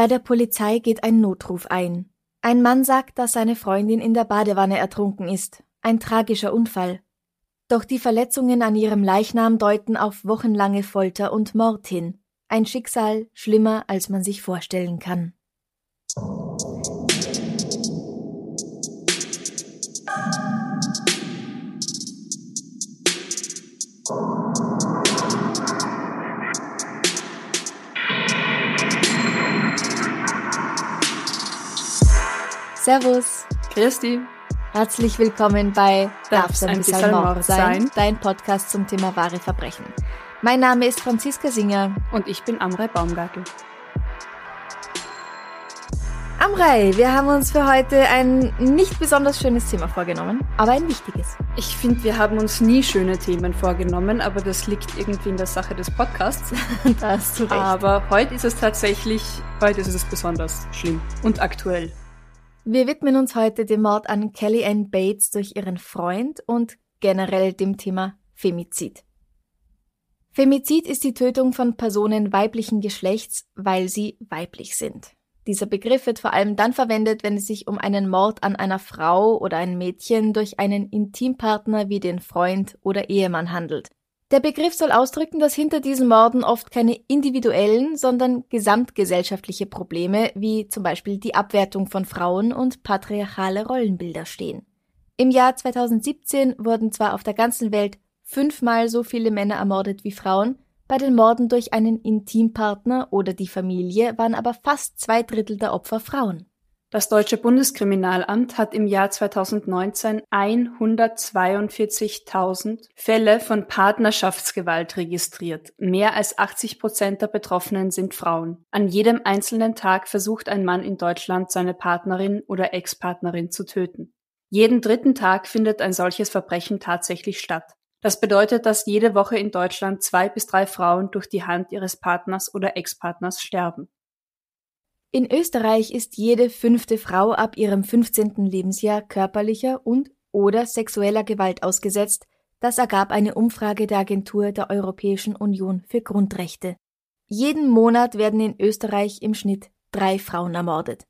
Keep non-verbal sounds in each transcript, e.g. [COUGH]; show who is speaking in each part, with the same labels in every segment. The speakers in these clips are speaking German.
Speaker 1: Bei der Polizei geht ein Notruf ein. Ein Mann sagt, dass seine Freundin in der Badewanne ertrunken ist. Ein tragischer Unfall. Doch die Verletzungen an ihrem Leichnam deuten auf wochenlange Folter und Mord hin. Ein Schicksal schlimmer, als man sich vorstellen kann. Servus.
Speaker 2: Christi.
Speaker 1: Herzlich willkommen bei
Speaker 2: Darf's ein bisschen Mord sein?
Speaker 1: Dein Podcast zum Thema wahre Verbrechen. Mein Name ist Franziska Singer.
Speaker 2: Und ich bin Amrei Baumgartel.
Speaker 1: Amrei, wir haben uns für heute ein nicht besonders schönes Thema vorgenommen, aber ein wichtiges.
Speaker 2: Ich finde, wir haben uns nie schöne Themen vorgenommen, aber das liegt irgendwie in der Sache des Podcasts. [LAUGHS]
Speaker 1: da hast du recht.
Speaker 2: Aber heute ist es tatsächlich, heute ist es besonders schlimm und aktuell.
Speaker 1: Wir widmen uns heute dem Mord an Kelly Ann Bates durch ihren Freund und generell dem Thema Femizid. Femizid ist die Tötung von Personen weiblichen Geschlechts, weil sie weiblich sind. Dieser Begriff wird vor allem dann verwendet, wenn es sich um einen Mord an einer Frau oder ein Mädchen durch einen Intimpartner wie den Freund oder Ehemann handelt. Der Begriff soll ausdrücken, dass hinter diesen Morden oft keine individuellen, sondern gesamtgesellschaftliche Probleme wie zum Beispiel die Abwertung von Frauen und patriarchale Rollenbilder stehen. Im Jahr 2017 wurden zwar auf der ganzen Welt fünfmal so viele Männer ermordet wie Frauen, bei den Morden durch einen Intimpartner oder die Familie waren aber fast zwei Drittel der Opfer Frauen.
Speaker 2: Das deutsche Bundeskriminalamt hat im Jahr 2019 142.000 Fälle von Partnerschaftsgewalt registriert. Mehr als 80 Prozent der Betroffenen sind Frauen. An jedem einzelnen Tag versucht ein Mann in Deutschland seine Partnerin oder Ex-Partnerin zu töten. Jeden dritten Tag findet ein solches Verbrechen tatsächlich statt. Das bedeutet, dass jede Woche in Deutschland zwei bis drei Frauen durch die Hand ihres Partners oder Ex-Partners sterben.
Speaker 1: In Österreich ist jede fünfte Frau ab ihrem 15. Lebensjahr körperlicher und oder sexueller Gewalt ausgesetzt, das ergab eine Umfrage der Agentur der Europäischen Union für Grundrechte. Jeden Monat werden in Österreich im Schnitt drei Frauen ermordet.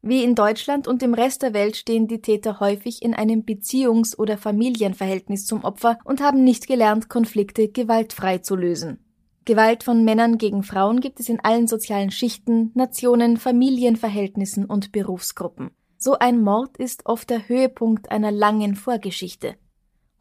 Speaker 1: Wie in Deutschland und im Rest der Welt stehen die Täter häufig in einem Beziehungs- oder Familienverhältnis zum Opfer und haben nicht gelernt, Konflikte gewaltfrei zu lösen. Gewalt von Männern gegen Frauen gibt es in allen sozialen Schichten, Nationen, Familienverhältnissen und Berufsgruppen. So ein Mord ist oft der Höhepunkt einer langen Vorgeschichte.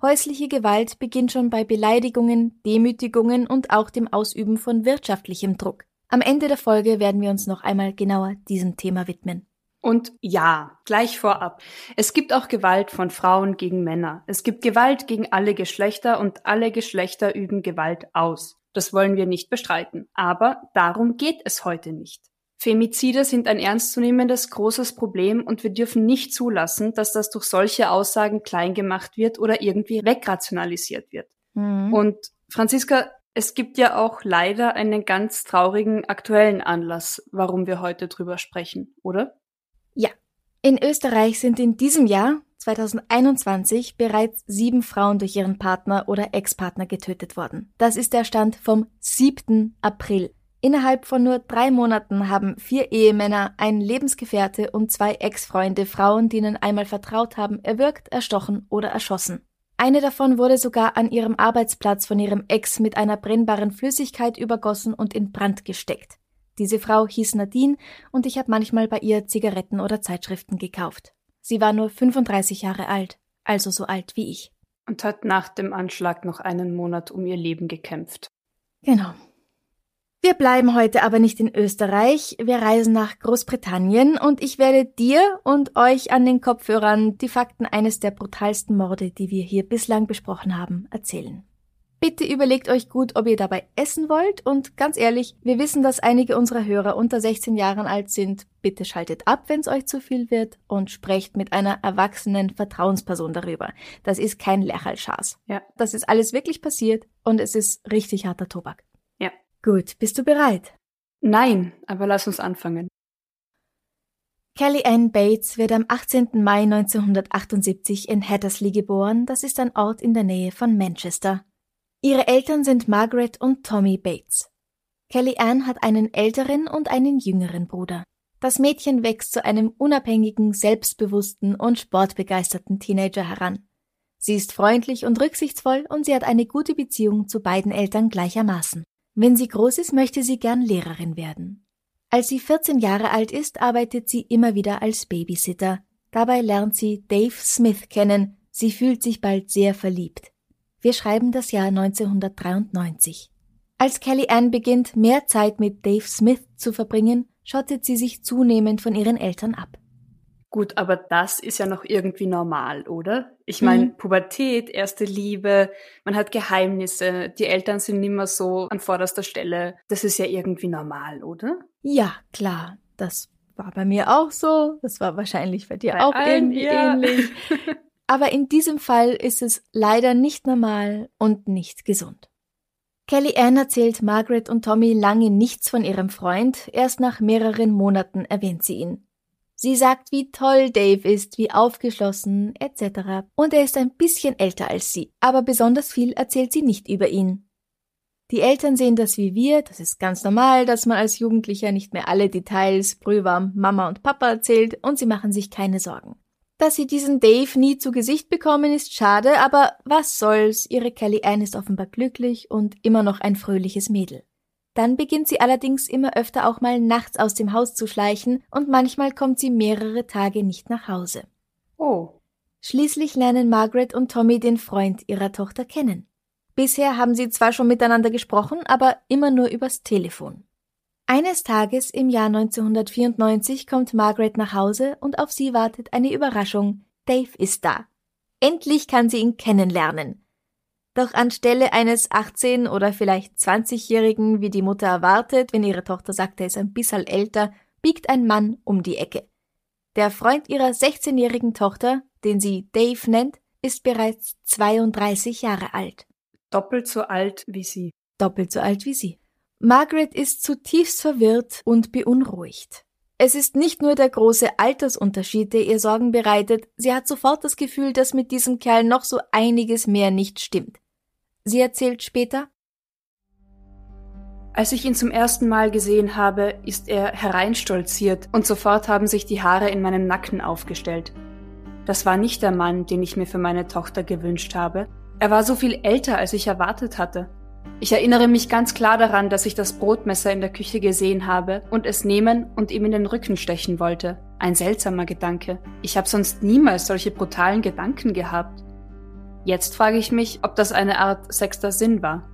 Speaker 1: Häusliche Gewalt beginnt schon bei Beleidigungen, Demütigungen und auch dem Ausüben von wirtschaftlichem Druck. Am Ende der Folge werden wir uns noch einmal genauer diesem Thema widmen.
Speaker 2: Und ja, gleich vorab. Es gibt auch Gewalt von Frauen gegen Männer. Es gibt Gewalt gegen alle Geschlechter und alle Geschlechter üben Gewalt aus. Das wollen wir nicht bestreiten. Aber darum geht es heute nicht. Femizide sind ein ernstzunehmendes großes Problem und wir dürfen nicht zulassen, dass das durch solche Aussagen klein gemacht wird oder irgendwie wegrationalisiert wird. Mhm. Und Franziska, es gibt ja auch leider einen ganz traurigen aktuellen Anlass, warum wir heute drüber sprechen, oder?
Speaker 1: Ja. In Österreich sind in diesem Jahr 2021 bereits sieben Frauen durch ihren Partner oder Ex-Partner getötet worden. Das ist der Stand vom 7. April. Innerhalb von nur drei Monaten haben vier Ehemänner, ein Lebensgefährte und zwei Ex-Freunde Frauen, die ihnen einmal vertraut haben, erwürgt, erstochen oder erschossen. Eine davon wurde sogar an ihrem Arbeitsplatz von ihrem Ex mit einer brennbaren Flüssigkeit übergossen und in Brand gesteckt. Diese Frau hieß Nadine und ich habe manchmal bei ihr Zigaretten oder Zeitschriften gekauft. Sie war nur 35 Jahre alt, also so alt wie ich.
Speaker 2: Und hat nach dem Anschlag noch einen Monat um ihr Leben gekämpft.
Speaker 1: Genau. Wir bleiben heute aber nicht in Österreich, wir reisen nach Großbritannien und ich werde dir und euch an den Kopfhörern die Fakten eines der brutalsten Morde, die wir hier bislang besprochen haben, erzählen. Bitte überlegt euch gut, ob ihr dabei essen wollt und ganz ehrlich, wir wissen, dass einige unserer Hörer unter 16 Jahren alt sind. Bitte schaltet ab, wenn es euch zu viel wird und sprecht mit einer erwachsenen Vertrauensperson darüber. Das ist kein Lerchalschaß.
Speaker 2: Ja.
Speaker 1: Das ist alles wirklich passiert und es ist richtig harter Tobak.
Speaker 2: Ja.
Speaker 1: Gut, bist du bereit?
Speaker 2: Nein, aber lass uns anfangen.
Speaker 1: Kelly Ann Bates wird am 18. Mai 1978 in Hattersley geboren. Das ist ein Ort in der Nähe von Manchester. Ihre Eltern sind Margaret und Tommy Bates. Kelly Ann hat einen älteren und einen jüngeren Bruder. Das Mädchen wächst zu einem unabhängigen, selbstbewussten und sportbegeisterten Teenager heran. Sie ist freundlich und rücksichtsvoll und sie hat eine gute Beziehung zu beiden Eltern gleichermaßen. Wenn sie groß ist, möchte sie gern Lehrerin werden. Als sie 14 Jahre alt ist, arbeitet sie immer wieder als Babysitter. Dabei lernt sie Dave Smith kennen. Sie fühlt sich bald sehr verliebt. Wir schreiben das Jahr 1993. Als Kelly Ann beginnt, mehr Zeit mit Dave Smith zu verbringen, schottet sie sich zunehmend von ihren Eltern ab.
Speaker 2: Gut, aber das ist ja noch irgendwie normal, oder? Ich meine, mhm. Pubertät, erste Liebe, man hat Geheimnisse, die Eltern sind nimmer so an vorderster Stelle. Das ist ja irgendwie normal, oder?
Speaker 1: Ja, klar. Das war bei mir auch so. Das war wahrscheinlich bei dir bei auch allen, irgendwie ja. ähnlich. [LAUGHS] aber in diesem Fall ist es leider nicht normal und nicht gesund. Kelly Ann erzählt Margaret und Tommy lange nichts von ihrem Freund, erst nach mehreren Monaten erwähnt sie ihn. Sie sagt, wie toll Dave ist, wie aufgeschlossen, etc. Und er ist ein bisschen älter als sie, aber besonders viel erzählt sie nicht über ihn. Die Eltern sehen das wie wir, das ist ganz normal, dass man als Jugendlicher nicht mehr alle Details brühwarm Mama und Papa erzählt und sie machen sich keine Sorgen. Dass sie diesen Dave nie zu Gesicht bekommen, ist schade, aber was soll's, ihre Kelly Ann ist offenbar glücklich und immer noch ein fröhliches Mädel. Dann beginnt sie allerdings immer öfter auch mal nachts aus dem Haus zu schleichen und manchmal kommt sie mehrere Tage nicht nach Hause.
Speaker 2: Oh.
Speaker 1: Schließlich lernen Margaret und Tommy den Freund ihrer Tochter kennen. Bisher haben sie zwar schon miteinander gesprochen, aber immer nur übers Telefon. Eines Tages im Jahr 1994 kommt Margaret nach Hause und auf sie wartet eine Überraschung. Dave ist da. Endlich kann sie ihn kennenlernen. Doch anstelle eines 18 oder vielleicht 20-Jährigen, wie die Mutter erwartet, wenn ihre Tochter sagt, er ist ein bisschen älter, biegt ein Mann um die Ecke. Der Freund ihrer 16-jährigen Tochter, den sie Dave nennt, ist bereits 32 Jahre alt.
Speaker 2: Doppelt so alt wie sie.
Speaker 1: Doppelt so alt wie sie. Margaret ist zutiefst verwirrt und beunruhigt. Es ist nicht nur der große Altersunterschied, der ihr Sorgen bereitet, sie hat sofort das Gefühl, dass mit diesem Kerl noch so einiges mehr nicht stimmt. Sie erzählt später
Speaker 2: Als ich ihn zum ersten Mal gesehen habe, ist er hereinstolziert und sofort haben sich die Haare in meinem Nacken aufgestellt. Das war nicht der Mann, den ich mir für meine Tochter gewünscht habe. Er war so viel älter, als ich erwartet hatte. Ich erinnere mich ganz klar daran, dass ich das Brotmesser in der Küche gesehen habe und es nehmen und ihm in den Rücken stechen wollte. Ein seltsamer Gedanke. Ich habe sonst niemals solche brutalen Gedanken gehabt. Jetzt frage ich mich, ob das eine Art sechster Sinn war.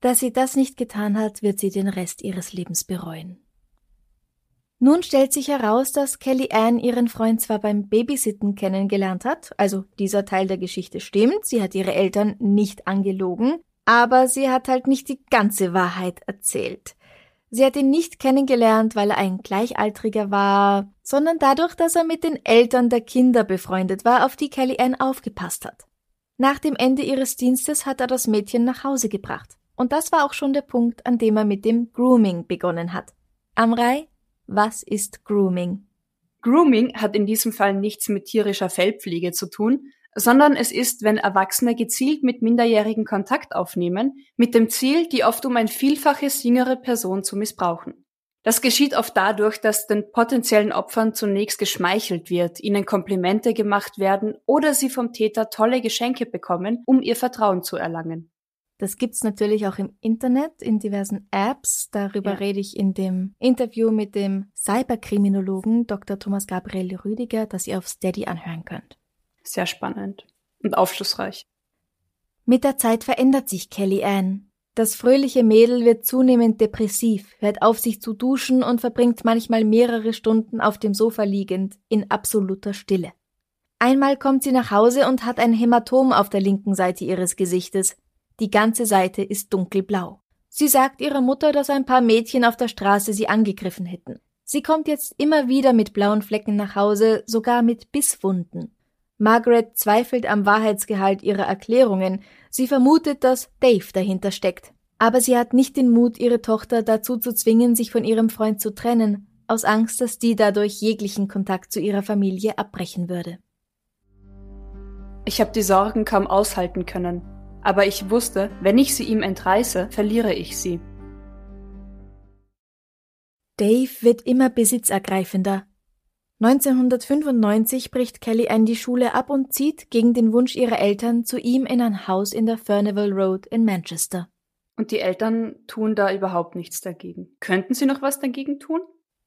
Speaker 1: Dass sie das nicht getan hat, wird sie den Rest ihres Lebens bereuen. Nun stellt sich heraus, dass Kelly Ann ihren Freund zwar beim Babysitten kennengelernt hat, also dieser Teil der Geschichte stimmt, sie hat ihre Eltern nicht angelogen, aber sie hat halt nicht die ganze Wahrheit erzählt. Sie hat ihn nicht kennengelernt, weil er ein Gleichaltriger war, sondern dadurch, dass er mit den Eltern der Kinder befreundet war, auf die Kelly Ann aufgepasst hat. Nach dem Ende ihres Dienstes hat er das Mädchen nach Hause gebracht. Und das war auch schon der Punkt, an dem er mit dem Grooming begonnen hat. Amrei, was ist Grooming?
Speaker 2: Grooming hat in diesem Fall nichts mit tierischer Fellpflege zu tun, sondern es ist, wenn Erwachsene gezielt mit Minderjährigen Kontakt aufnehmen, mit dem Ziel, die oft um ein Vielfaches jüngere Person zu missbrauchen. Das geschieht oft dadurch, dass den potenziellen Opfern zunächst geschmeichelt wird, ihnen Komplimente gemacht werden oder sie vom Täter tolle Geschenke bekommen, um ihr Vertrauen zu erlangen.
Speaker 1: Das gibt's natürlich auch im Internet, in diversen Apps. Darüber ja. rede ich in dem Interview mit dem Cyberkriminologen Dr. Thomas Gabriel Rüdiger, das ihr auf Steady anhören könnt.
Speaker 2: Sehr spannend und aufschlussreich.
Speaker 1: Mit der Zeit verändert sich Kelly Ann. Das fröhliche Mädel wird zunehmend depressiv, hört auf sich zu duschen und verbringt manchmal mehrere Stunden auf dem Sofa liegend, in absoluter Stille. Einmal kommt sie nach Hause und hat ein Hämatom auf der linken Seite ihres Gesichtes. Die ganze Seite ist dunkelblau. Sie sagt ihrer Mutter, dass ein paar Mädchen auf der Straße sie angegriffen hätten. Sie kommt jetzt immer wieder mit blauen Flecken nach Hause, sogar mit Bisswunden. Margaret zweifelt am Wahrheitsgehalt ihrer Erklärungen. Sie vermutet, dass Dave dahinter steckt. Aber sie hat nicht den Mut, ihre Tochter dazu zu zwingen, sich von ihrem Freund zu trennen, aus Angst, dass die dadurch jeglichen Kontakt zu ihrer Familie abbrechen würde.
Speaker 2: Ich habe die Sorgen kaum aushalten können, aber ich wusste, wenn ich sie ihm entreiße, verliere ich sie.
Speaker 1: Dave wird immer besitzergreifender. 1995 bricht Kelly Ann die Schule ab und zieht gegen den Wunsch ihrer Eltern zu ihm in ein Haus in der Furnival Road in Manchester.
Speaker 2: Und die Eltern tun da überhaupt nichts dagegen. Könnten sie noch was dagegen tun?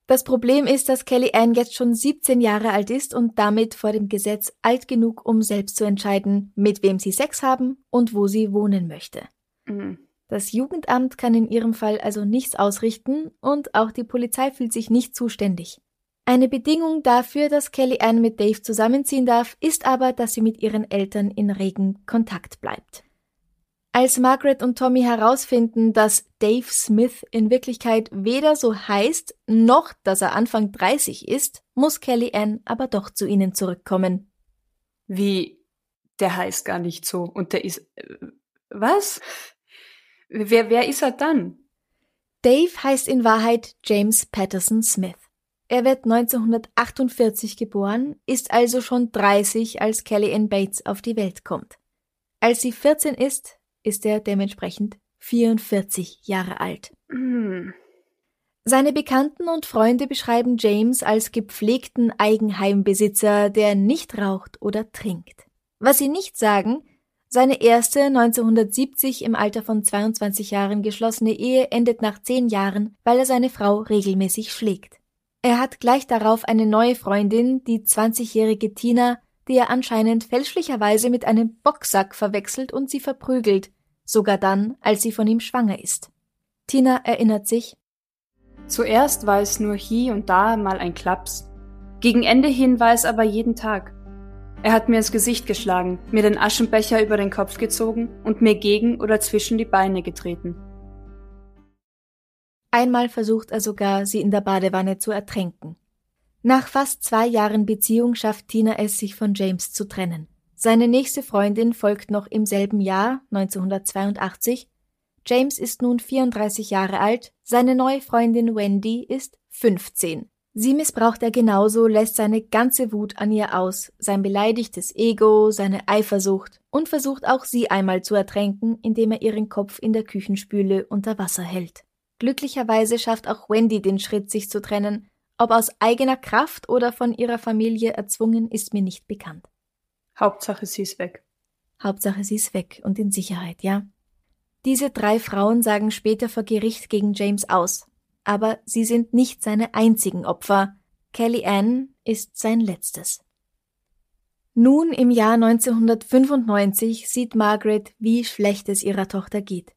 Speaker 1: Das Problem ist, dass Kelly Ann jetzt schon 17 Jahre alt ist und damit vor dem Gesetz alt genug, um selbst zu entscheiden, mit wem sie Sex haben und wo sie wohnen möchte. Mhm. Das Jugendamt kann in ihrem Fall also nichts ausrichten und auch die Polizei fühlt sich nicht zuständig. Eine Bedingung dafür, dass Kelly Ann mit Dave zusammenziehen darf, ist aber, dass sie mit ihren Eltern in regen Kontakt bleibt. Als Margaret und Tommy herausfinden, dass Dave Smith in Wirklichkeit weder so heißt, noch dass er Anfang 30 ist, muss Kelly Ann aber doch zu ihnen zurückkommen.
Speaker 2: Wie? Der heißt gar nicht so und der ist. Äh, was? Wer, wer ist er dann?
Speaker 1: Dave heißt in Wahrheit James Patterson Smith. Er wird 1948 geboren, ist also schon 30, als Kelly Ann Bates auf die Welt kommt. Als sie 14 ist, ist er dementsprechend 44 Jahre alt. Mm. Seine Bekannten und Freunde beschreiben James als gepflegten Eigenheimbesitzer, der nicht raucht oder trinkt. Was sie nicht sagen, seine erste 1970 im Alter von 22 Jahren geschlossene Ehe endet nach zehn Jahren, weil er seine Frau regelmäßig schlägt. Er hat gleich darauf eine neue Freundin, die 20-jährige Tina, die er anscheinend fälschlicherweise mit einem Boxsack verwechselt und sie verprügelt, sogar dann, als sie von ihm schwanger ist. Tina erinnert sich
Speaker 2: Zuerst war es nur hier und da mal ein Klaps. Gegen Ende hin war es aber jeden Tag. Er hat mir ins Gesicht geschlagen, mir den Aschenbecher über den Kopf gezogen und mir gegen oder zwischen die Beine getreten.
Speaker 1: Einmal versucht er sogar, sie in der Badewanne zu ertränken. Nach fast zwei Jahren Beziehung schafft Tina es, sich von James zu trennen. Seine nächste Freundin folgt noch im selben Jahr, 1982. James ist nun 34 Jahre alt, seine neue Freundin Wendy ist 15. Sie missbraucht er genauso, lässt seine ganze Wut an ihr aus, sein beleidigtes Ego, seine Eifersucht und versucht auch sie einmal zu ertränken, indem er ihren Kopf in der Küchenspüle unter Wasser hält. Glücklicherweise schafft auch Wendy den Schritt, sich zu trennen, ob aus eigener Kraft oder von ihrer Familie erzwungen, ist mir nicht bekannt.
Speaker 2: Hauptsache sie ist weg.
Speaker 1: Hauptsache sie ist weg und in Sicherheit, ja. Diese drei Frauen sagen später vor Gericht gegen James aus. Aber sie sind nicht seine einzigen Opfer. Kelly Ann ist sein letztes. Nun im Jahr 1995 sieht Margaret, wie schlecht es ihrer Tochter geht.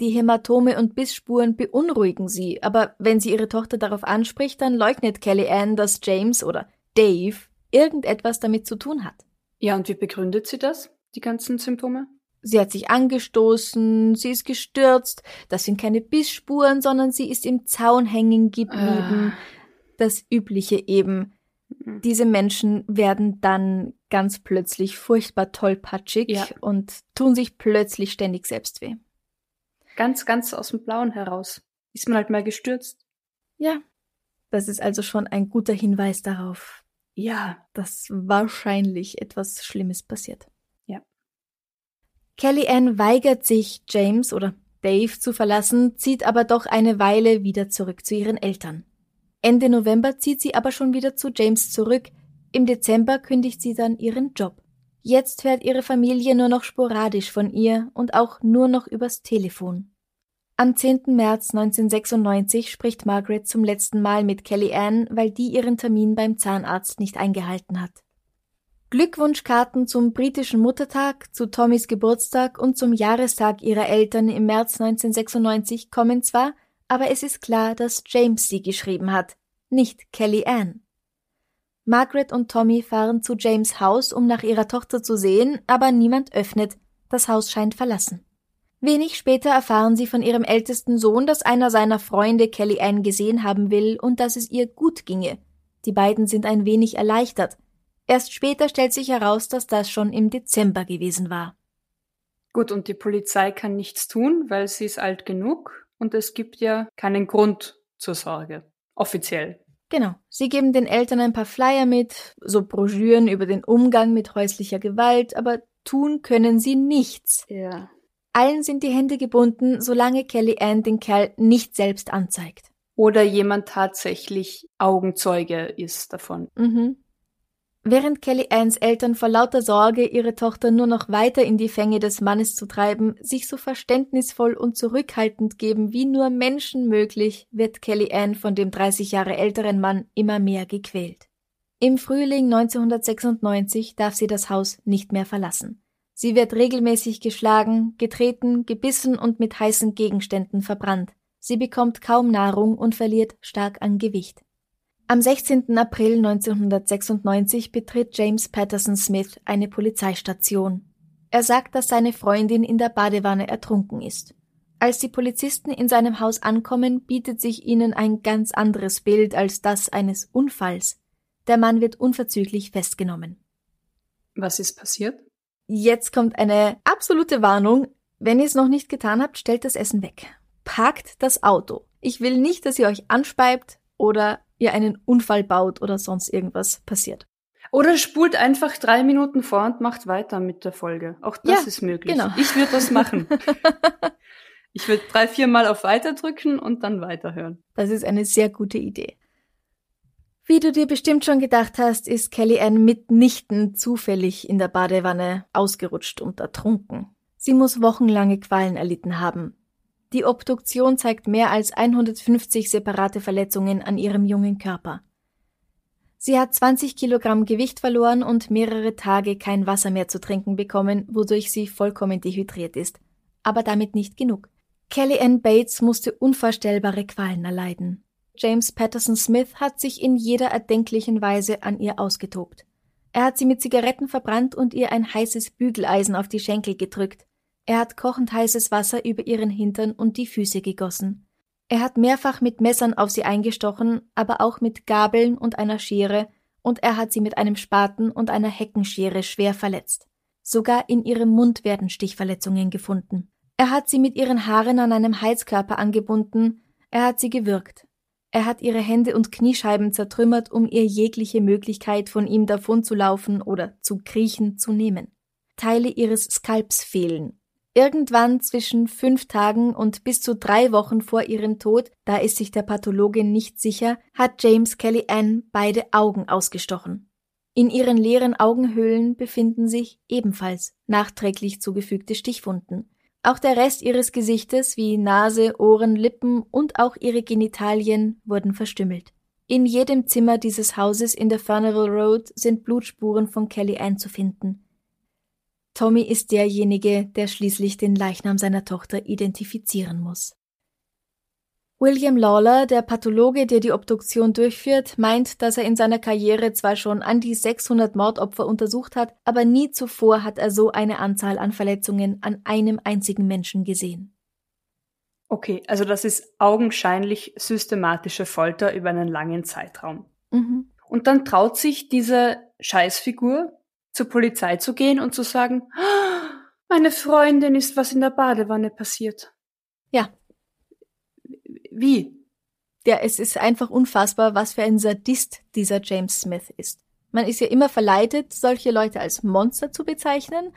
Speaker 1: Die Hämatome und Bissspuren beunruhigen sie, aber wenn sie ihre Tochter darauf anspricht, dann leugnet Kelly Ann, dass James oder Dave irgendetwas damit zu tun hat.
Speaker 2: Ja, und wie begründet sie das, die ganzen Symptome?
Speaker 1: Sie hat sich angestoßen, sie ist gestürzt, das sind keine Bissspuren, sondern sie ist im Zaun hängen geblieben. Ah. Das Übliche eben. Mhm. Diese Menschen werden dann ganz plötzlich furchtbar tollpatschig ja. und tun sich plötzlich ständig selbst weh.
Speaker 2: Ganz, ganz aus dem Blauen heraus. Ist man halt mal gestürzt.
Speaker 1: Ja. Das ist also schon ein guter Hinweis darauf, ja, dass wahrscheinlich etwas Schlimmes passiert.
Speaker 2: Ja.
Speaker 1: Kelly Ann weigert sich, James oder Dave zu verlassen, zieht aber doch eine Weile wieder zurück zu ihren Eltern. Ende November zieht sie aber schon wieder zu James zurück. Im Dezember kündigt sie dann ihren Job. Jetzt fährt ihre Familie nur noch sporadisch von ihr und auch nur noch übers Telefon. Am 10. März 1996 spricht Margaret zum letzten Mal mit Kelly Ann, weil die ihren Termin beim Zahnarzt nicht eingehalten hat. Glückwunschkarten zum britischen Muttertag, zu Tommys Geburtstag und zum Jahrestag ihrer Eltern im März 1996 kommen zwar, aber es ist klar, dass James sie geschrieben hat, nicht Kelly Ann. Margaret und Tommy fahren zu James Haus, um nach ihrer Tochter zu sehen, aber niemand öffnet. Das Haus scheint verlassen. Wenig später erfahren sie von ihrem ältesten Sohn, dass einer seiner Freunde Kelly Ann gesehen haben will und dass es ihr gut ginge. Die beiden sind ein wenig erleichtert. Erst später stellt sich heraus, dass das schon im Dezember gewesen war.
Speaker 2: Gut, und die Polizei kann nichts tun, weil sie ist alt genug und es gibt ja keinen Grund zur Sorge. Offiziell.
Speaker 1: Genau. Sie geben den Eltern ein paar Flyer mit, so Broschüren über den Umgang mit häuslicher Gewalt, aber tun können sie nichts.
Speaker 2: Ja.
Speaker 1: Allen sind die Hände gebunden, solange Kelly Ann den Kerl nicht selbst anzeigt.
Speaker 2: Oder jemand tatsächlich Augenzeuge ist davon.
Speaker 1: Mhm. Während Kelly Anns Eltern vor lauter Sorge, ihre Tochter nur noch weiter in die Fänge des Mannes zu treiben, sich so verständnisvoll und zurückhaltend geben wie nur Menschen möglich, wird Kelly Ann von dem 30 Jahre älteren Mann immer mehr gequält. Im Frühling 1996 darf sie das Haus nicht mehr verlassen. Sie wird regelmäßig geschlagen, getreten, gebissen und mit heißen Gegenständen verbrannt. Sie bekommt kaum Nahrung und verliert stark an Gewicht. Am 16. April 1996 betritt James Patterson Smith eine Polizeistation. Er sagt, dass seine Freundin in der Badewanne ertrunken ist. Als die Polizisten in seinem Haus ankommen, bietet sich ihnen ein ganz anderes Bild als das eines Unfalls. Der Mann wird unverzüglich festgenommen.
Speaker 2: Was ist passiert?
Speaker 1: Jetzt kommt eine absolute Warnung. Wenn ihr es noch nicht getan habt, stellt das Essen weg. Parkt das Auto. Ich will nicht, dass ihr euch anspeibt oder ihr einen Unfall baut oder sonst irgendwas passiert.
Speaker 2: Oder spult einfach drei Minuten vor und macht weiter mit der Folge. Auch das ja, ist möglich. Genau. Ich würde das machen. [LAUGHS] ich würde drei, vier Mal auf Weiter drücken und dann weiterhören.
Speaker 1: Das ist eine sehr gute Idee. Wie du dir bestimmt schon gedacht hast, ist Kelly Ann mitnichten zufällig in der Badewanne ausgerutscht und ertrunken. Sie muss wochenlange Qualen erlitten haben. Die Obduktion zeigt mehr als 150 separate Verletzungen an ihrem jungen Körper. Sie hat 20 Kilogramm Gewicht verloren und mehrere Tage kein Wasser mehr zu trinken bekommen, wodurch sie vollkommen dehydriert ist. Aber damit nicht genug. Kelly Ann Bates musste unvorstellbare Qualen erleiden. James Patterson Smith hat sich in jeder erdenklichen Weise an ihr ausgetobt. Er hat sie mit Zigaretten verbrannt und ihr ein heißes Bügeleisen auf die Schenkel gedrückt. Er hat kochend heißes Wasser über ihren Hintern und die Füße gegossen. Er hat mehrfach mit Messern auf sie eingestochen, aber auch mit Gabeln und einer Schere, und er hat sie mit einem Spaten und einer Heckenschere schwer verletzt. Sogar in ihrem Mund werden Stichverletzungen gefunden. Er hat sie mit ihren Haaren an einem Heizkörper angebunden, er hat sie gewürgt. Er hat ihre Hände und Kniescheiben zertrümmert, um ihr jegliche Möglichkeit, von ihm davonzulaufen oder zu kriechen, zu nehmen. Teile ihres Skalps fehlen, Irgendwann zwischen fünf Tagen und bis zu drei Wochen vor ihrem Tod, da ist sich der Pathologin nicht sicher, hat James Kelly Ann beide Augen ausgestochen. In ihren leeren Augenhöhlen befinden sich ebenfalls nachträglich zugefügte Stichwunden. Auch der Rest ihres Gesichtes wie Nase, Ohren, Lippen und auch ihre Genitalien wurden verstümmelt. In jedem Zimmer dieses Hauses in der Furnival Road sind Blutspuren von Kelly Ann zu finden. Tommy ist derjenige, der schließlich den Leichnam seiner Tochter identifizieren muss. William Lawler, der Pathologe, der die Obduktion durchführt, meint, dass er in seiner Karriere zwar schon an die 600 Mordopfer untersucht hat, aber nie zuvor hat er so eine Anzahl an Verletzungen an einem einzigen Menschen gesehen.
Speaker 2: Okay, also das ist augenscheinlich systematische Folter über einen langen Zeitraum. Mhm. Und dann traut sich diese Scheißfigur, zur Polizei zu gehen und zu sagen, meine Freundin ist was in der Badewanne passiert.
Speaker 1: Ja.
Speaker 2: Wie?
Speaker 1: Ja, es ist einfach unfassbar, was für ein Sadist dieser James Smith ist. Man ist ja immer verleitet, solche Leute als Monster zu bezeichnen,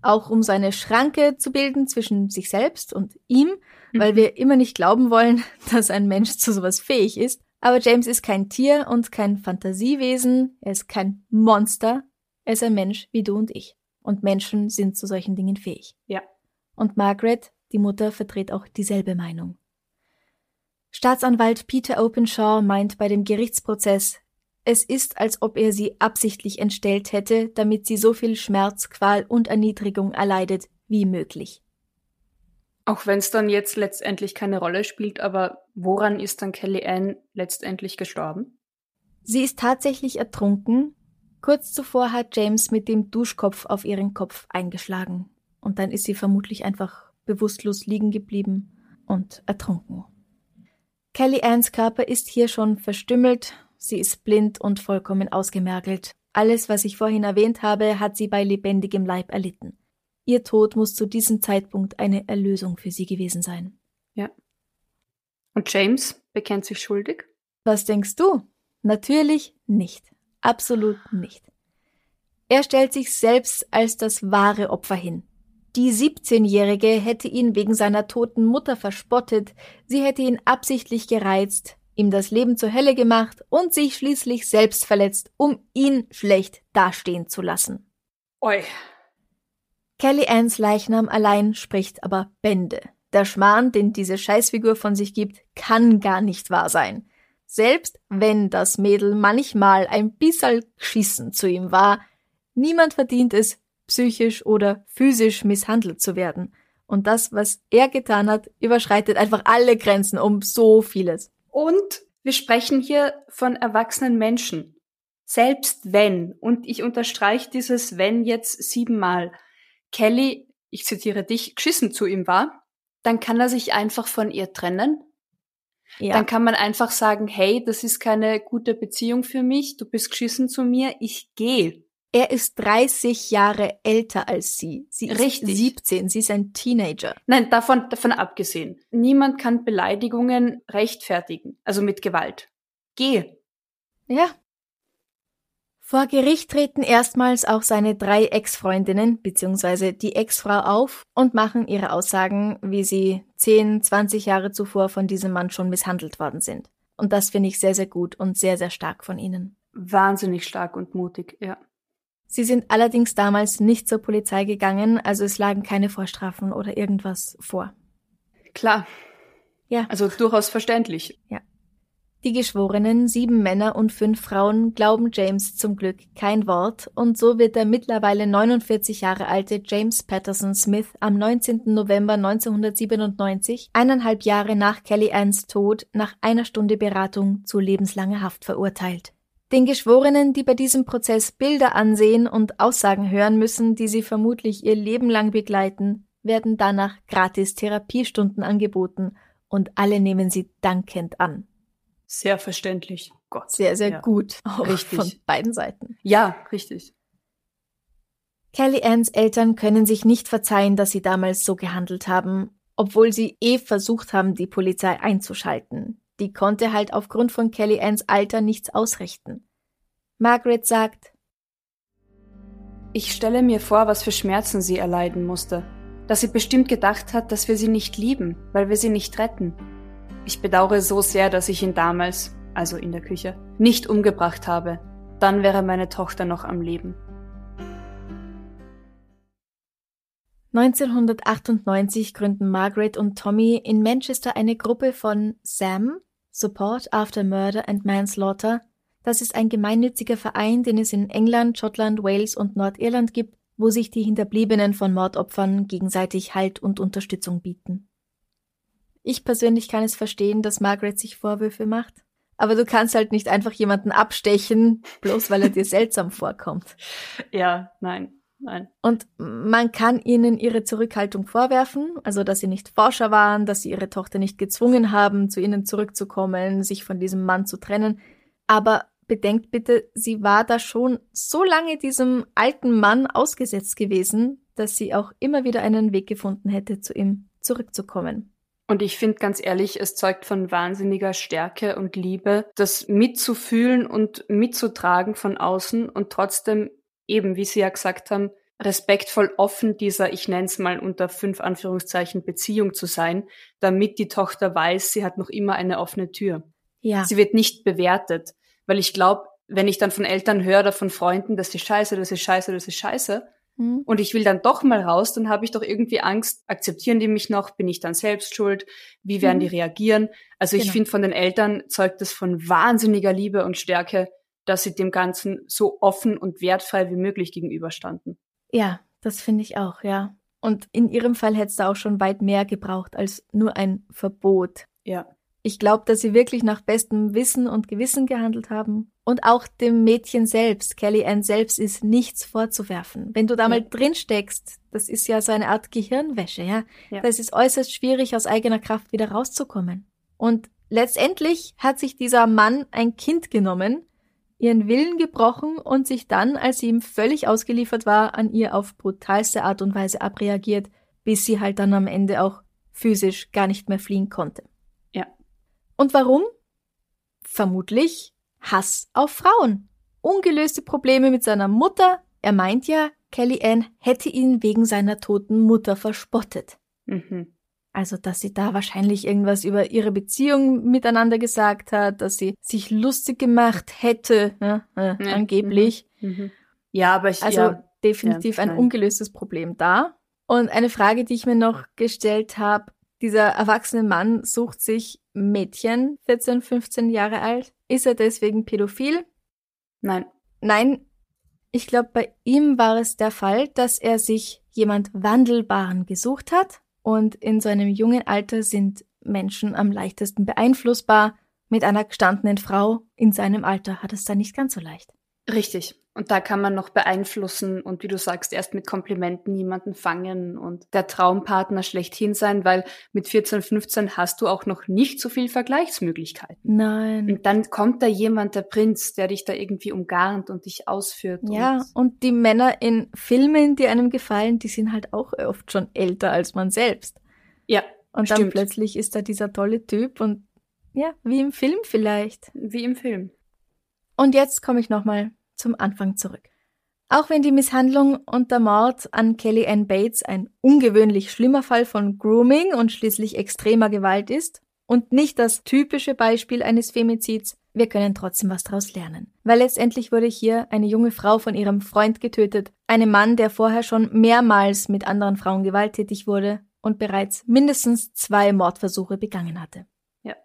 Speaker 1: auch um seine Schranke zu bilden zwischen sich selbst und ihm, mhm. weil wir immer nicht glauben wollen, [LAUGHS] dass ein Mensch zu sowas fähig ist. Aber James ist kein Tier und kein Fantasiewesen, er ist kein Monster, er ist ein Mensch wie du und ich. Und Menschen sind zu solchen Dingen fähig.
Speaker 2: Ja.
Speaker 1: Und Margaret, die Mutter, vertritt auch dieselbe Meinung. Staatsanwalt Peter Openshaw meint bei dem Gerichtsprozess, es ist, als ob er sie absichtlich entstellt hätte, damit sie so viel Schmerz, Qual und Erniedrigung erleidet wie möglich.
Speaker 2: Auch wenn es dann jetzt letztendlich keine Rolle spielt, aber woran ist dann Kelly Ann letztendlich gestorben?
Speaker 1: Sie ist tatsächlich ertrunken. Kurz zuvor hat James mit dem Duschkopf auf ihren Kopf eingeschlagen. Und dann ist sie vermutlich einfach bewusstlos liegen geblieben und ertrunken. Kelly Anns Körper ist hier schon verstümmelt, sie ist blind und vollkommen ausgemergelt. Alles, was ich vorhin erwähnt habe, hat sie bei lebendigem Leib erlitten. Ihr Tod muss zu diesem Zeitpunkt eine Erlösung für sie gewesen sein.
Speaker 2: Ja. Und James bekennt sich schuldig?
Speaker 1: Was denkst du? Natürlich nicht. Absolut nicht. Er stellt sich selbst als das wahre Opfer hin. Die 17-Jährige hätte ihn wegen seiner toten Mutter verspottet, sie hätte ihn absichtlich gereizt, ihm das Leben zur Hölle gemacht und sich schließlich selbst verletzt, um ihn schlecht dastehen zu lassen.
Speaker 2: Oi.
Speaker 1: Kelly Anns Leichnam allein spricht aber Bände. Der Schmarrn, den diese Scheißfigur von sich gibt, kann gar nicht wahr sein. Selbst wenn das Mädel manchmal ein bisschen geschissen zu ihm war, niemand verdient es, psychisch oder physisch misshandelt zu werden. Und das, was er getan hat, überschreitet einfach alle Grenzen um so vieles.
Speaker 2: Und wir sprechen hier von erwachsenen Menschen. Selbst wenn, und ich unterstreiche dieses wenn jetzt siebenmal, Kelly, ich zitiere dich, geschissen zu ihm war, dann kann er sich einfach von ihr trennen. Ja. Dann kann man einfach sagen, hey, das ist keine gute Beziehung für mich, du bist geschissen zu mir, ich gehe.
Speaker 1: Er ist 30 Jahre älter als sie. Sie Richtig. ist 17, sie ist ein Teenager.
Speaker 2: Nein, davon, davon abgesehen. Niemand kann Beleidigungen rechtfertigen, also mit Gewalt. Geh.
Speaker 1: Ja. Vor Gericht treten erstmals auch seine drei Ex-Freundinnen bzw. die Ex-Frau auf und machen ihre Aussagen, wie sie 10, 20 Jahre zuvor von diesem Mann schon misshandelt worden sind. Und das finde ich sehr, sehr gut und sehr, sehr stark von ihnen.
Speaker 2: Wahnsinnig stark und mutig, ja.
Speaker 1: Sie sind allerdings damals nicht zur Polizei gegangen, also es lagen keine Vorstrafen oder irgendwas vor.
Speaker 2: Klar. Ja. Also durchaus verständlich.
Speaker 1: Ja. Die Geschworenen, sieben Männer und fünf Frauen, glauben James zum Glück kein Wort und so wird der mittlerweile 49 Jahre alte James Patterson Smith am 19. November 1997, eineinhalb Jahre nach Kelly Anns Tod, nach einer Stunde Beratung zu lebenslanger Haft verurteilt. Den Geschworenen, die bei diesem Prozess Bilder ansehen und Aussagen hören müssen, die sie vermutlich ihr Leben lang begleiten, werden danach gratis Therapiestunden angeboten und alle nehmen sie dankend an.
Speaker 2: Sehr verständlich.
Speaker 1: Gott. Sehr, sehr ja. gut. Auch richtig. Von beiden Seiten.
Speaker 2: Ja, richtig.
Speaker 1: Kelly Anns Eltern können sich nicht verzeihen, dass sie damals so gehandelt haben, obwohl sie eh versucht haben, die Polizei einzuschalten. Die konnte halt aufgrund von Kelly Anns Alter nichts ausrichten. Margaret sagt,
Speaker 2: ich stelle mir vor, was für Schmerzen sie erleiden musste, dass sie bestimmt gedacht hat, dass wir sie nicht lieben, weil wir sie nicht retten. Ich bedauere so sehr, dass ich ihn damals, also in der Küche, nicht umgebracht habe. Dann wäre meine Tochter noch am Leben.
Speaker 1: 1998 gründen Margaret und Tommy in Manchester eine Gruppe von Sam, Support After Murder and Manslaughter. Das ist ein gemeinnütziger Verein, den es in England, Schottland, Wales und Nordirland gibt, wo sich die Hinterbliebenen von Mordopfern gegenseitig Halt und Unterstützung bieten. Ich persönlich kann es verstehen, dass Margaret sich Vorwürfe macht. Aber du kannst halt nicht einfach jemanden abstechen, bloß weil er dir seltsam vorkommt. [LAUGHS]
Speaker 2: Ja, nein. Nein.
Speaker 1: Und man kann ihnen ihre Zurückhaltung vorwerfen, also dass sie nicht Forscher waren, dass sie ihre Tochter nicht gezwungen haben, zu ihnen zurückzukommen, sich von diesem Mann zu trennen. Aber bedenkt bitte, sie war da schon so lange diesem alten Mann ausgesetzt gewesen, dass sie auch immer wieder einen Weg gefunden hätte, zu ihm zurückzukommen.
Speaker 2: Und ich finde ganz ehrlich, es zeugt von wahnsinniger Stärke und Liebe, das mitzufühlen und mitzutragen von außen und trotzdem eben, wie Sie ja gesagt haben, respektvoll offen dieser, ich nenne es mal unter fünf Anführungszeichen, Beziehung zu sein, damit die Tochter weiß, sie hat noch immer eine offene Tür. Ja. Sie wird nicht bewertet, weil ich glaube, wenn ich dann von Eltern höre oder von Freunden, das ist scheiße, das ist scheiße, das ist scheiße, mhm. und ich will dann doch mal raus, dann habe ich doch irgendwie Angst, akzeptieren die mich noch, bin ich dann selbst schuld, wie werden mhm. die reagieren? Also genau. ich finde, von den Eltern zeugt das von wahnsinniger Liebe und Stärke, dass sie dem Ganzen so offen und wertfrei wie möglich gegenüberstanden.
Speaker 1: Ja, das finde ich auch, ja. Und in ihrem Fall hätte es da auch schon weit mehr gebraucht als nur ein Verbot.
Speaker 2: Ja.
Speaker 1: Ich glaube, dass sie wirklich nach bestem Wissen und Gewissen gehandelt haben. Und auch dem Mädchen selbst, Kelly Ann selbst, ist nichts vorzuwerfen. Wenn du da ja. mal drin steckst, das ist ja so eine Art Gehirnwäsche, ja. ja. Das ist äußerst schwierig, aus eigener Kraft wieder rauszukommen. Und letztendlich hat sich dieser Mann ein Kind genommen, ihren Willen gebrochen und sich dann, als sie ihm völlig ausgeliefert war, an ihr auf brutalste Art und Weise abreagiert, bis sie halt dann am Ende auch physisch gar nicht mehr fliehen konnte.
Speaker 2: Ja.
Speaker 1: Und warum? Vermutlich Hass auf Frauen. Ungelöste Probleme mit seiner Mutter. Er meint ja, Kelly Ann hätte ihn wegen seiner toten Mutter verspottet. Mhm. Also, dass sie da wahrscheinlich irgendwas über ihre Beziehung miteinander gesagt hat, dass sie sich lustig gemacht hätte, ne, äh, angeblich.
Speaker 2: Mhm. Mhm. Ja, aber ich,
Speaker 1: also
Speaker 2: ja.
Speaker 1: definitiv ja, ein ungelöstes Problem da. Und eine Frage, die ich mir noch gestellt habe, dieser erwachsene Mann sucht sich Mädchen, 14, 15 Jahre alt. Ist er deswegen pädophil?
Speaker 2: Nein.
Speaker 1: Nein. Ich glaube, bei ihm war es der Fall, dass er sich jemand Wandelbaren gesucht hat. Und in so einem jungen Alter sind Menschen am leichtesten beeinflussbar. Mit einer gestandenen Frau in seinem Alter hat es da nicht ganz so leicht.
Speaker 2: Richtig. Und da kann man noch beeinflussen und wie du sagst, erst mit Komplimenten jemanden fangen und der Traumpartner schlechthin sein, weil mit 14, 15 hast du auch noch nicht so viel Vergleichsmöglichkeiten.
Speaker 1: Nein.
Speaker 2: Und dann kommt da jemand, der Prinz, der dich da irgendwie umgarnt und dich ausführt.
Speaker 1: Ja, und, und die Männer in Filmen, die einem gefallen, die sind halt auch oft schon älter als man selbst.
Speaker 2: Ja.
Speaker 1: Und stimmt. dann plötzlich ist da dieser tolle Typ und ja, wie im Film vielleicht.
Speaker 2: Wie im Film.
Speaker 1: Und jetzt komme ich nochmal zum Anfang zurück. Auch wenn die Misshandlung und der Mord an Kelly Ann Bates ein ungewöhnlich schlimmer Fall von Grooming und schließlich extremer Gewalt ist und nicht das typische Beispiel eines Femizids, wir können trotzdem was daraus lernen. Weil letztendlich wurde hier eine junge Frau von ihrem Freund getötet, einem Mann, der vorher schon mehrmals mit anderen Frauen gewalttätig wurde und bereits mindestens zwei Mordversuche begangen hatte.
Speaker 2: Ja.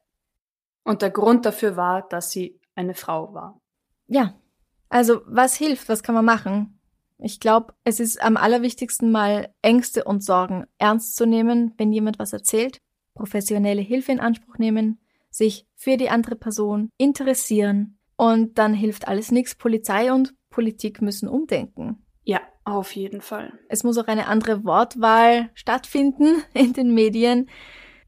Speaker 2: Und der Grund dafür war, dass sie eine Frau war.
Speaker 1: Ja, also was hilft, was kann man machen? Ich glaube, es ist am allerwichtigsten mal Ängste und Sorgen ernst zu nehmen, wenn jemand was erzählt, professionelle Hilfe in Anspruch nehmen, sich für die andere Person interessieren und dann hilft alles nichts. Polizei und Politik müssen umdenken.
Speaker 2: Ja, auf jeden Fall.
Speaker 1: Es muss auch eine andere Wortwahl stattfinden [LAUGHS] in den Medien.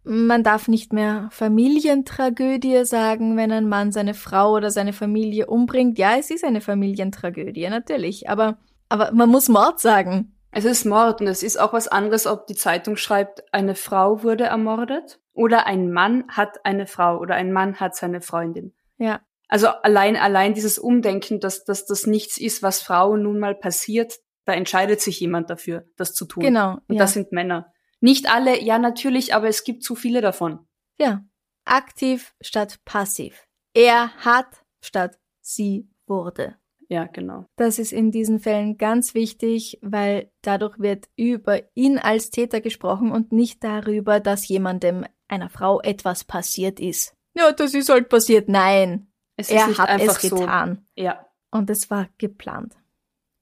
Speaker 1: Man darf nicht mehr Familientragödie sagen, wenn ein Mann seine Frau oder seine Familie umbringt. Ja, es ist eine Familientragödie, natürlich. Aber, aber man muss Mord sagen.
Speaker 2: Es ist Mord und es ist auch was anderes, ob die Zeitung schreibt, eine Frau wurde ermordet oder ein Mann hat eine Frau oder ein Mann hat seine Freundin.
Speaker 1: Ja.
Speaker 2: Also allein, allein dieses Umdenken, dass, dass das nichts ist, was Frauen nun mal passiert, da entscheidet sich jemand dafür, das zu tun.
Speaker 1: Genau.
Speaker 2: Und ja. das sind Männer. Nicht alle, ja natürlich, aber es gibt zu viele davon.
Speaker 1: Ja. Aktiv statt passiv. Er hat statt sie wurde.
Speaker 2: Ja, genau.
Speaker 1: Das ist in diesen Fällen ganz wichtig, weil dadurch wird über ihn als Täter gesprochen und nicht darüber, dass jemandem, einer Frau, etwas passiert ist. Ja, das ist halt passiert. Nein. Es er hat es getan.
Speaker 2: So. Ja.
Speaker 1: Und es war geplant.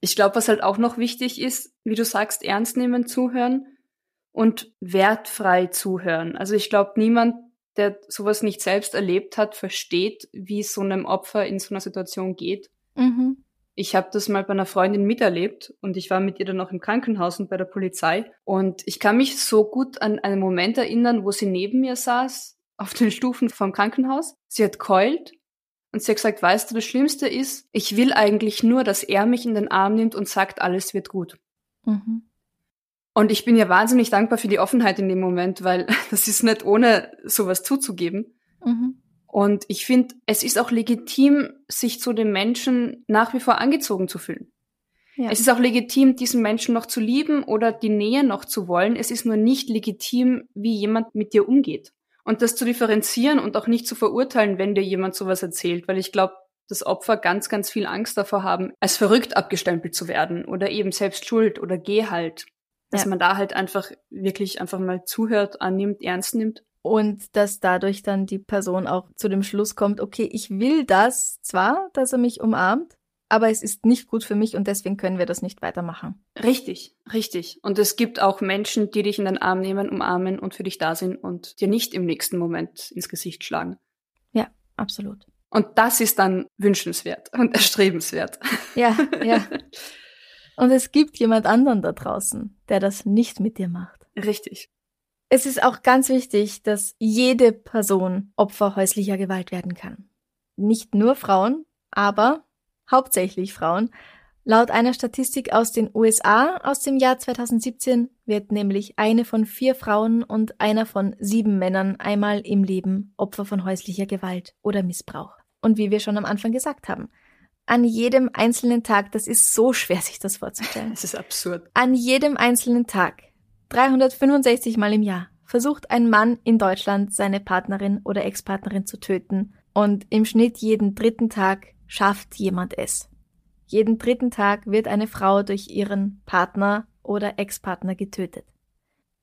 Speaker 2: Ich glaube, was halt auch noch wichtig ist, wie du sagst, ernst nehmen, zuhören und wertfrei zuhören. Also ich glaube, niemand, der sowas nicht selbst erlebt hat, versteht, wie es so einem Opfer in so einer Situation geht. Mhm. Ich habe das mal bei einer Freundin miterlebt und ich war mit ihr dann auch im Krankenhaus und bei der Polizei. Und ich kann mich so gut an einen Moment erinnern, wo sie neben mir saß, auf den Stufen vom Krankenhaus. Sie hat keult und sie hat gesagt, weißt du, das Schlimmste ist, ich will eigentlich nur, dass er mich in den Arm nimmt und sagt, alles wird gut. Mhm. Und ich bin ja wahnsinnig dankbar für die Offenheit in dem Moment, weil [LAUGHS] das ist nicht ohne sowas zuzugeben. Mhm. Und ich finde, es ist auch legitim, sich zu dem Menschen nach wie vor angezogen zu fühlen. Ja. Es ist auch legitim, diesen Menschen noch zu lieben oder die Nähe noch zu wollen. Es ist nur nicht legitim, wie jemand mit dir umgeht. Und das zu differenzieren und auch nicht zu verurteilen, wenn dir jemand sowas erzählt, weil ich glaube, dass Opfer ganz, ganz viel Angst davor haben, als verrückt abgestempelt zu werden oder eben selbst schuld oder geh halt dass ja. man da halt einfach wirklich einfach mal zuhört, annimmt, ernst nimmt.
Speaker 1: Und dass dadurch dann die Person auch zu dem Schluss kommt, okay, ich will das zwar, dass er mich umarmt, aber es ist nicht gut für mich und deswegen können wir das nicht weitermachen.
Speaker 2: Richtig, richtig. Und es gibt auch Menschen, die dich in den Arm nehmen, umarmen und für dich da sind und dir nicht im nächsten Moment ins Gesicht schlagen.
Speaker 1: Ja, absolut.
Speaker 2: Und das ist dann wünschenswert und [LAUGHS] erstrebenswert.
Speaker 1: Ja, ja. [LAUGHS] Und es gibt jemand anderen da draußen, der das nicht mit dir macht.
Speaker 2: Richtig.
Speaker 1: Es ist auch ganz wichtig, dass jede Person Opfer häuslicher Gewalt werden kann. Nicht nur Frauen, aber hauptsächlich Frauen. Laut einer Statistik aus den USA aus dem Jahr 2017 wird nämlich eine von vier Frauen und einer von sieben Männern einmal im Leben Opfer von häuslicher Gewalt oder Missbrauch. Und wie wir schon am Anfang gesagt haben, an jedem einzelnen Tag, das ist so schwer, sich das vorzustellen. [LAUGHS]
Speaker 2: Es ist absurd.
Speaker 1: An jedem einzelnen Tag, 365 Mal im Jahr, versucht ein Mann in Deutschland seine Partnerin oder Ex-Partnerin zu töten und im Schnitt jeden dritten Tag schafft jemand es. Jeden dritten Tag wird eine Frau durch ihren Partner oder Ex-Partner getötet.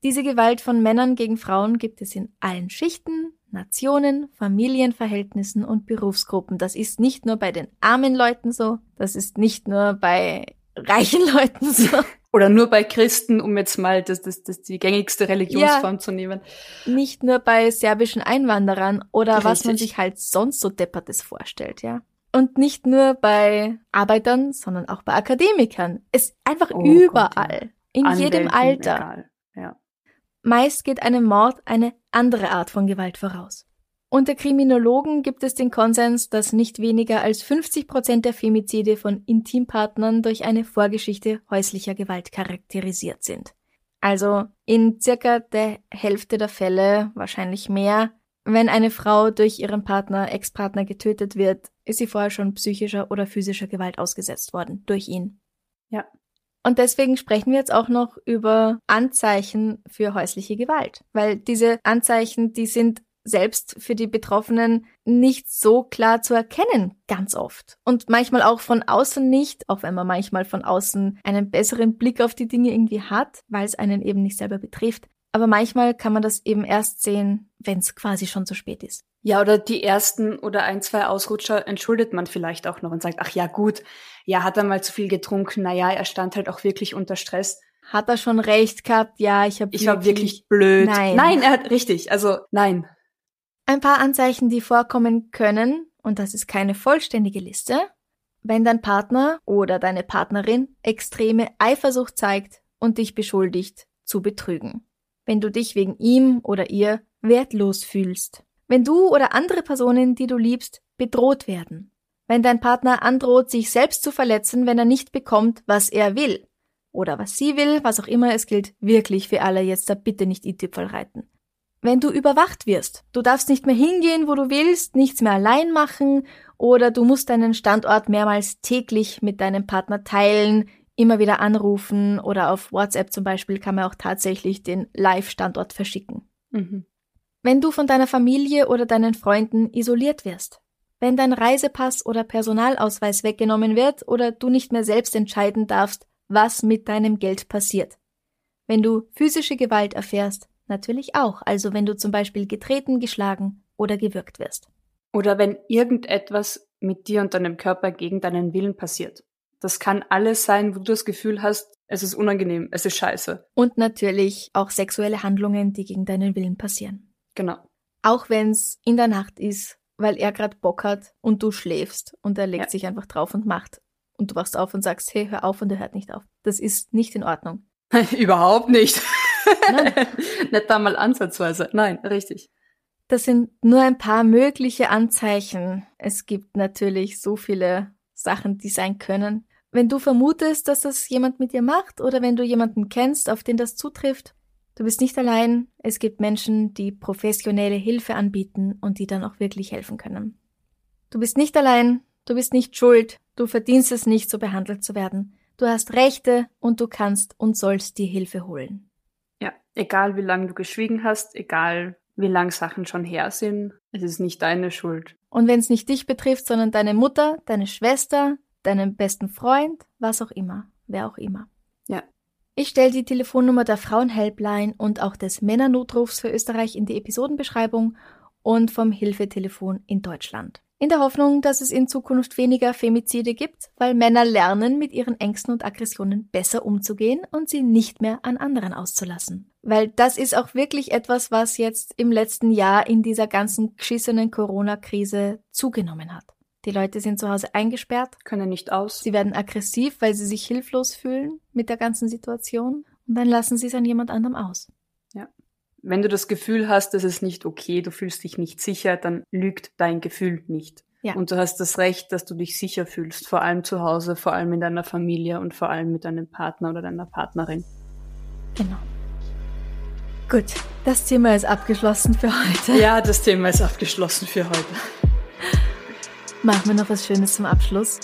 Speaker 1: Diese Gewalt von Männern gegen Frauen gibt es in allen Schichten, Nationen, Familienverhältnissen und Berufsgruppen. Das ist nicht nur bei den armen Leuten so, das ist nicht nur bei reichen [LAUGHS] Leuten so.
Speaker 2: Oder nur bei Christen, um jetzt mal das, das, das die gängigste Religionsform ja, zu nehmen.
Speaker 1: Nicht nur bei serbischen Einwanderern oder Richtig. was man sich halt sonst so deppertes vorstellt, ja. Und nicht nur bei Arbeitern, sondern auch bei Akademikern. Es einfach oh überall. Gott, ja. In Anwälten, jedem Alter. Egal. Ja. Meist geht einem Mord eine andere Art von Gewalt voraus. Unter Kriminologen gibt es den Konsens, dass nicht weniger als 50 Prozent der Femizide von Intimpartnern durch eine Vorgeschichte häuslicher Gewalt charakterisiert sind. Also in circa der Hälfte der Fälle, wahrscheinlich mehr, wenn eine Frau durch ihren Partner, Ex-Partner getötet wird, ist sie vorher schon psychischer oder physischer Gewalt ausgesetzt worden durch ihn.
Speaker 2: Ja.
Speaker 1: Und deswegen sprechen wir jetzt auch noch über Anzeichen für häusliche Gewalt, weil diese Anzeichen, die sind selbst für die Betroffenen nicht so klar zu erkennen, ganz oft. Und manchmal auch von außen nicht, auch wenn man manchmal von außen einen besseren Blick auf die Dinge irgendwie hat, weil es einen eben nicht selber betrifft. Aber manchmal kann man das eben erst sehen, wenn es quasi schon zu spät ist.
Speaker 2: Ja, oder die ersten oder ein, zwei Ausrutscher entschuldet man vielleicht auch noch und sagt, ach ja, gut, ja, hat er mal zu viel getrunken, naja, er stand halt auch wirklich unter Stress.
Speaker 1: Hat er schon recht gehabt? Ja, ich habe
Speaker 2: Ich war wirklich blöd.
Speaker 1: Nein.
Speaker 2: Nein, er hat richtig, also nein.
Speaker 1: Ein paar Anzeichen, die vorkommen können, und das ist keine vollständige Liste, wenn dein Partner oder deine Partnerin extreme Eifersucht zeigt und dich beschuldigt, zu betrügen. Wenn du dich wegen ihm oder ihr wertlos fühlst. Wenn du oder andere Personen, die du liebst, bedroht werden. Wenn dein Partner androht, sich selbst zu verletzen, wenn er nicht bekommt, was er will. Oder was sie will, was auch immer, es gilt wirklich für alle jetzt da bitte nicht in Tüpfel reiten wenn du überwacht wirst. Du darfst nicht mehr hingehen, wo du willst, nichts mehr allein machen oder du musst deinen Standort mehrmals täglich mit deinem Partner teilen, immer wieder anrufen oder auf WhatsApp zum Beispiel kann man auch tatsächlich den Live-Standort verschicken. Mhm. Wenn du von deiner Familie oder deinen Freunden isoliert wirst. Wenn dein Reisepass oder Personalausweis weggenommen wird oder du nicht mehr selbst entscheiden darfst, was mit deinem Geld passiert. Wenn du physische Gewalt erfährst, Natürlich auch, also wenn du zum Beispiel getreten, geschlagen oder gewürgt wirst.
Speaker 2: Oder wenn irgendetwas mit dir und deinem Körper gegen deinen Willen passiert. Das kann alles sein, wo du das Gefühl hast, es ist unangenehm, es ist scheiße.
Speaker 1: Und natürlich auch sexuelle Handlungen, die gegen deinen Willen passieren.
Speaker 2: Genau.
Speaker 1: Auch wenn es in der Nacht ist, weil er gerade Bock hat und du schläfst und er legt ja. sich einfach drauf und macht. Und du wachst auf und sagst, hey, hör auf und er hört nicht auf. Das ist nicht in Ordnung. [LAUGHS]
Speaker 2: Überhaupt nicht. [LAUGHS] Nicht da mal ansatzweise. Nein, richtig.
Speaker 1: Das sind nur ein paar mögliche Anzeichen. Es gibt natürlich so viele Sachen, die sein können. Wenn du vermutest, dass das jemand mit dir macht oder wenn du jemanden kennst, auf den das zutrifft, du bist nicht allein. Es gibt Menschen, die professionelle Hilfe anbieten und die dann auch wirklich helfen können. Du bist nicht allein, du bist nicht schuld, du verdienst es nicht, so behandelt zu werden. Du hast Rechte und du kannst und sollst dir Hilfe holen.
Speaker 2: Egal wie lange du geschwiegen hast, egal wie lang Sachen schon her sind, es ist nicht deine Schuld.
Speaker 1: Und wenn es nicht dich betrifft, sondern deine Mutter, deine Schwester, deinen besten Freund, was auch immer, wer auch immer.
Speaker 2: Ja.
Speaker 1: Ich stelle die Telefonnummer der Frauenhelpline und auch des Männernotrufs für Österreich in die Episodenbeschreibung und vom Hilfetelefon in Deutschland. in der Hoffnung, dass es in Zukunft weniger Femizide gibt, weil Männer lernen, mit ihren Ängsten und Aggressionen besser umzugehen und sie nicht mehr an anderen auszulassen. Weil das ist auch wirklich etwas, was jetzt im letzten Jahr in dieser ganzen geschissenen Corona-Krise zugenommen hat. Die Leute sind zu Hause eingesperrt,
Speaker 2: können nicht aus.
Speaker 1: Sie werden aggressiv, weil sie sich hilflos fühlen mit der ganzen Situation und dann lassen sie es an jemand anderem aus.
Speaker 2: Ja. Wenn du das Gefühl hast, das ist nicht okay, du fühlst dich nicht sicher, dann lügt dein Gefühl nicht. Ja. Und du hast das Recht, dass du dich sicher fühlst, vor allem zu Hause, vor allem in deiner Familie und vor allem mit deinem Partner oder deiner Partnerin.
Speaker 1: Genau. Gut, das Thema ist abgeschlossen für heute.
Speaker 2: Ja, das Thema ist abgeschlossen für heute. [LAUGHS]
Speaker 1: Machen wir noch was Schönes zum Abschluss.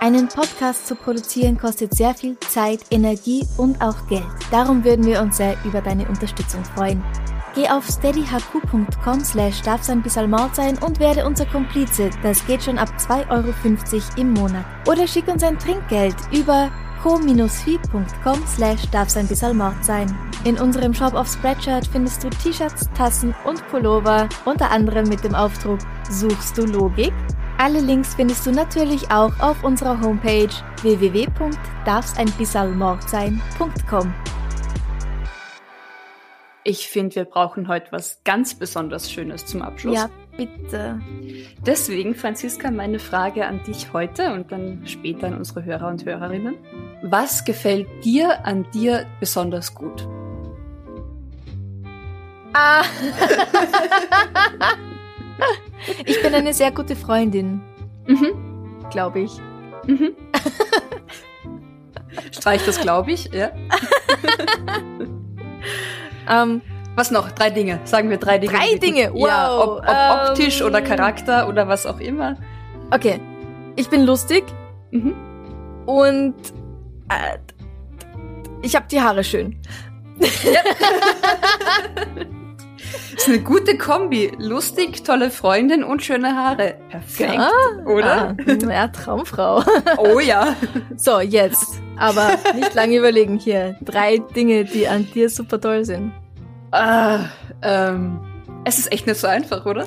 Speaker 1: Einen Podcast zu produzieren kostet sehr viel Zeit, Energie und auch Geld. Darum würden wir uns sehr über deine Unterstützung freuen. Geh auf steadyhq.com slash darf sein Mord sein und werde unser Komplize. Das geht schon ab 2,50 Euro im Monat. Oder schick uns ein Trinkgeld über co-fi.com slash darf sein Mord sein. In unserem Shop auf Spreadshirt findest du T-Shirts, Tassen und Pullover, unter anderem mit dem Aufdruck Suchst du Logik? Alle Links findest du natürlich auch auf unserer Homepage www.darfseinbissalmordsein.com.
Speaker 2: Ich finde, wir brauchen heute was ganz besonders Schönes zum Abschluss.
Speaker 1: Ja, bitte.
Speaker 2: Deswegen, Franziska, meine Frage an dich heute und dann später an unsere Hörer und Hörerinnen. Was gefällt dir an dir besonders gut?
Speaker 1: Ah. [LAUGHS] ich bin eine sehr gute Freundin. Mhm. Glaube ich. Mhm.
Speaker 2: Streich das, glaube ich, ja. [LAUGHS] Ähm, was noch? Drei Dinge. Sagen wir drei Dinge.
Speaker 1: Drei Dinge, wow. Ja,
Speaker 2: ob, ob ähm, optisch oder Charakter oder was auch immer.
Speaker 1: Okay. Ich bin lustig. Mhm. Und äh, ich habe die Haare schön. Ja. [LAUGHS] [LAUGHS] [LAUGHS]
Speaker 2: ist eine gute Kombi. Lustig, tolle Freundin und schöne Haare. Perfekt, ja, oder?
Speaker 1: Ah, ja, Traumfrau. [LAUGHS]
Speaker 2: Oh ja. [LAUGHS]
Speaker 1: So, jetzt. Aber nicht lange überlegen hier. Drei Dinge, die an dir super toll sind.
Speaker 2: Ah, ähm, es ist echt nicht so einfach, oder?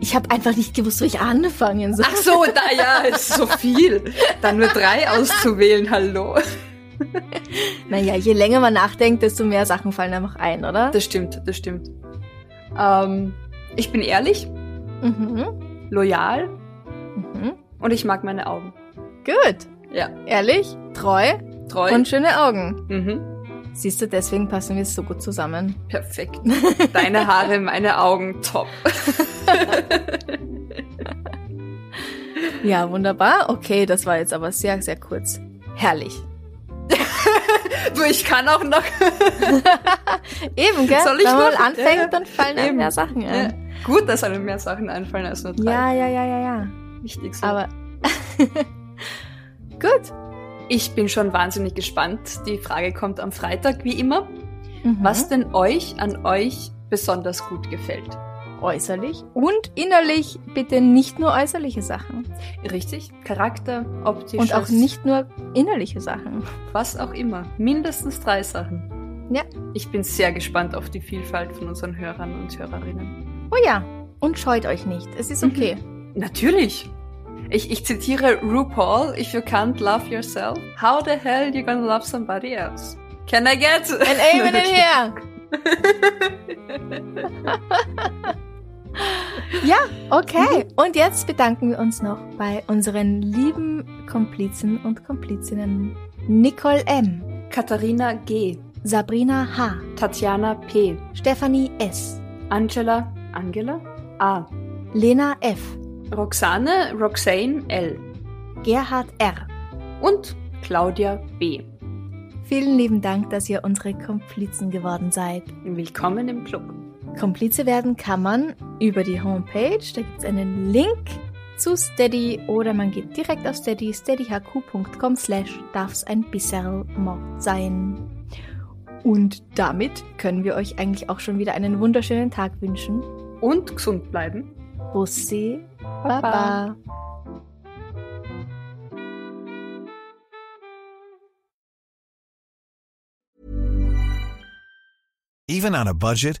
Speaker 1: Ich habe einfach nicht gewusst, wo ich anfangen soll.
Speaker 2: Ach so, da ja, ist so viel. Dann nur drei auszuwählen, hallo. [LAUGHS]
Speaker 1: Naja, je länger man nachdenkt, desto mehr Sachen fallen einfach ein, oder?
Speaker 2: Das stimmt, das stimmt. Ähm, ich bin ehrlich, mhm. loyal mhm. und ich mag meine Augen.
Speaker 1: Gut.
Speaker 2: Ja.
Speaker 1: Ehrlich, treu,
Speaker 2: treu
Speaker 1: und schöne Augen. Mhm. Siehst du, deswegen passen wir so gut zusammen.
Speaker 2: Perfekt. Deine Haare, meine Augen, top. [LAUGHS]
Speaker 1: ja, wunderbar. Okay, das war jetzt aber sehr, sehr kurz. Herrlich. [LAUGHS]
Speaker 2: du, ich kann auch noch. [LAUGHS]
Speaker 1: Eben, gell? Soll ich Wenn man mal anfängt, ja, dann fallen einem mehr Sachen ein. Ja.
Speaker 2: Gut, dass einem mehr Sachen einfallen als nur drei.
Speaker 1: Ja, ja, ja, ja, ja.
Speaker 2: Wichtig so.
Speaker 1: Aber [LAUGHS] gut.
Speaker 2: Ich bin schon wahnsinnig gespannt. Die Frage kommt am Freitag, wie immer. Mhm. Was denn euch an euch besonders gut gefällt?
Speaker 1: Äußerlich und innerlich bitte nicht nur äußerliche Sachen.
Speaker 2: Richtig, Charakter, optisch.
Speaker 1: Und auch nicht nur innerliche Sachen.
Speaker 2: Was auch immer. Mindestens drei Sachen.
Speaker 1: Ja.
Speaker 2: Ich bin sehr gespannt auf die Vielfalt von unseren Hörern und Hörerinnen.
Speaker 1: Oh ja, und scheut euch nicht. Es ist okay.
Speaker 2: Mhm. Natürlich. Ich, ich zitiere RuPaul, if you can't love yourself, how the hell you gonna love somebody else? Can I get
Speaker 1: an amen in here? Ja, okay. Und jetzt bedanken wir uns noch bei unseren lieben Komplizen und Komplizinnen. Nicole M.
Speaker 2: Katharina G.
Speaker 1: Sabrina H.
Speaker 2: Tatjana P.
Speaker 1: Stephanie S.
Speaker 2: Angela Angela A.
Speaker 1: Lena F.
Speaker 2: Roxane Roxane L.
Speaker 1: Gerhard R.
Speaker 2: Und Claudia B.
Speaker 1: Vielen lieben Dank, dass ihr unsere Komplizen geworden seid.
Speaker 2: Willkommen im Club.
Speaker 1: Komplize werden kann man über die Homepage. Da gibt es einen Link zu Steady oder man geht direkt auf Steady, steadyhq.com slash darf's ein bisschen Mord sein. Und damit können wir euch eigentlich auch schon wieder einen wunderschönen Tag wünschen.
Speaker 2: Und gesund bleiben.
Speaker 1: Bussi. Baba. Baba.
Speaker 3: Even on a budget,